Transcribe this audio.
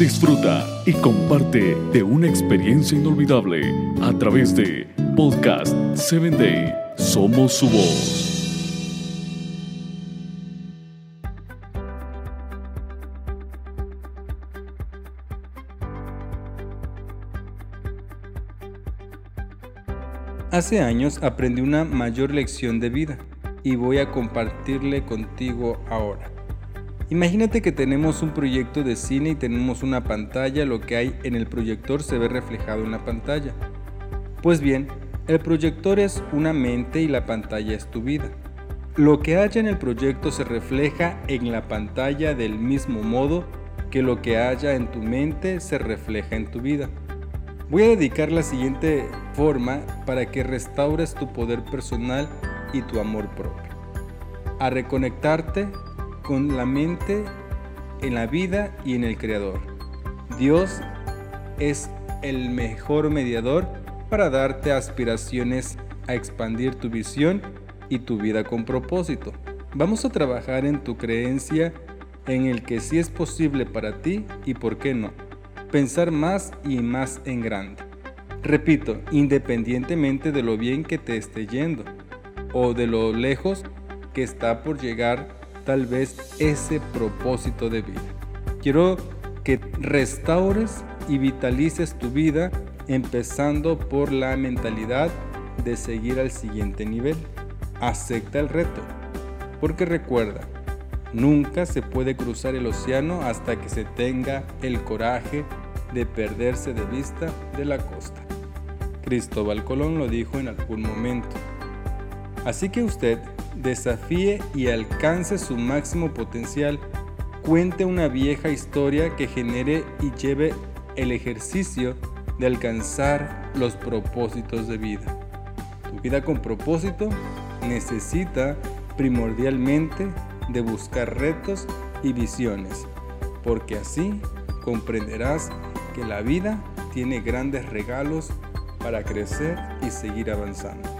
disfruta y comparte de una experiencia inolvidable a través de Podcast 7 Day. Somos su voz. Hace años aprendí una mayor lección de vida y voy a compartirle contigo ahora. Imagínate que tenemos un proyecto de cine y tenemos una pantalla, lo que hay en el proyector se ve reflejado en la pantalla. Pues bien, el proyector es una mente y la pantalla es tu vida. Lo que haya en el proyecto se refleja en la pantalla del mismo modo que lo que haya en tu mente se refleja en tu vida. Voy a dedicar la siguiente forma para que restaures tu poder personal y tu amor propio. A reconectarte con la mente en la vida y en el Creador. Dios es el mejor mediador para darte aspiraciones a expandir tu visión y tu vida con propósito. Vamos a trabajar en tu creencia en el que sí es posible para ti y por qué no. Pensar más y más en grande. Repito, independientemente de lo bien que te esté yendo o de lo lejos que está por llegar tal vez ese propósito de vida. Quiero que restaures y vitalices tu vida empezando por la mentalidad de seguir al siguiente nivel. Acepta el reto, porque recuerda, nunca se puede cruzar el océano hasta que se tenga el coraje de perderse de vista de la costa. Cristóbal Colón lo dijo en algún momento. Así que usted desafíe y alcance su máximo potencial, cuente una vieja historia que genere y lleve el ejercicio de alcanzar los propósitos de vida. Tu vida con propósito necesita primordialmente de buscar retos y visiones, porque así comprenderás que la vida tiene grandes regalos para crecer y seguir avanzando.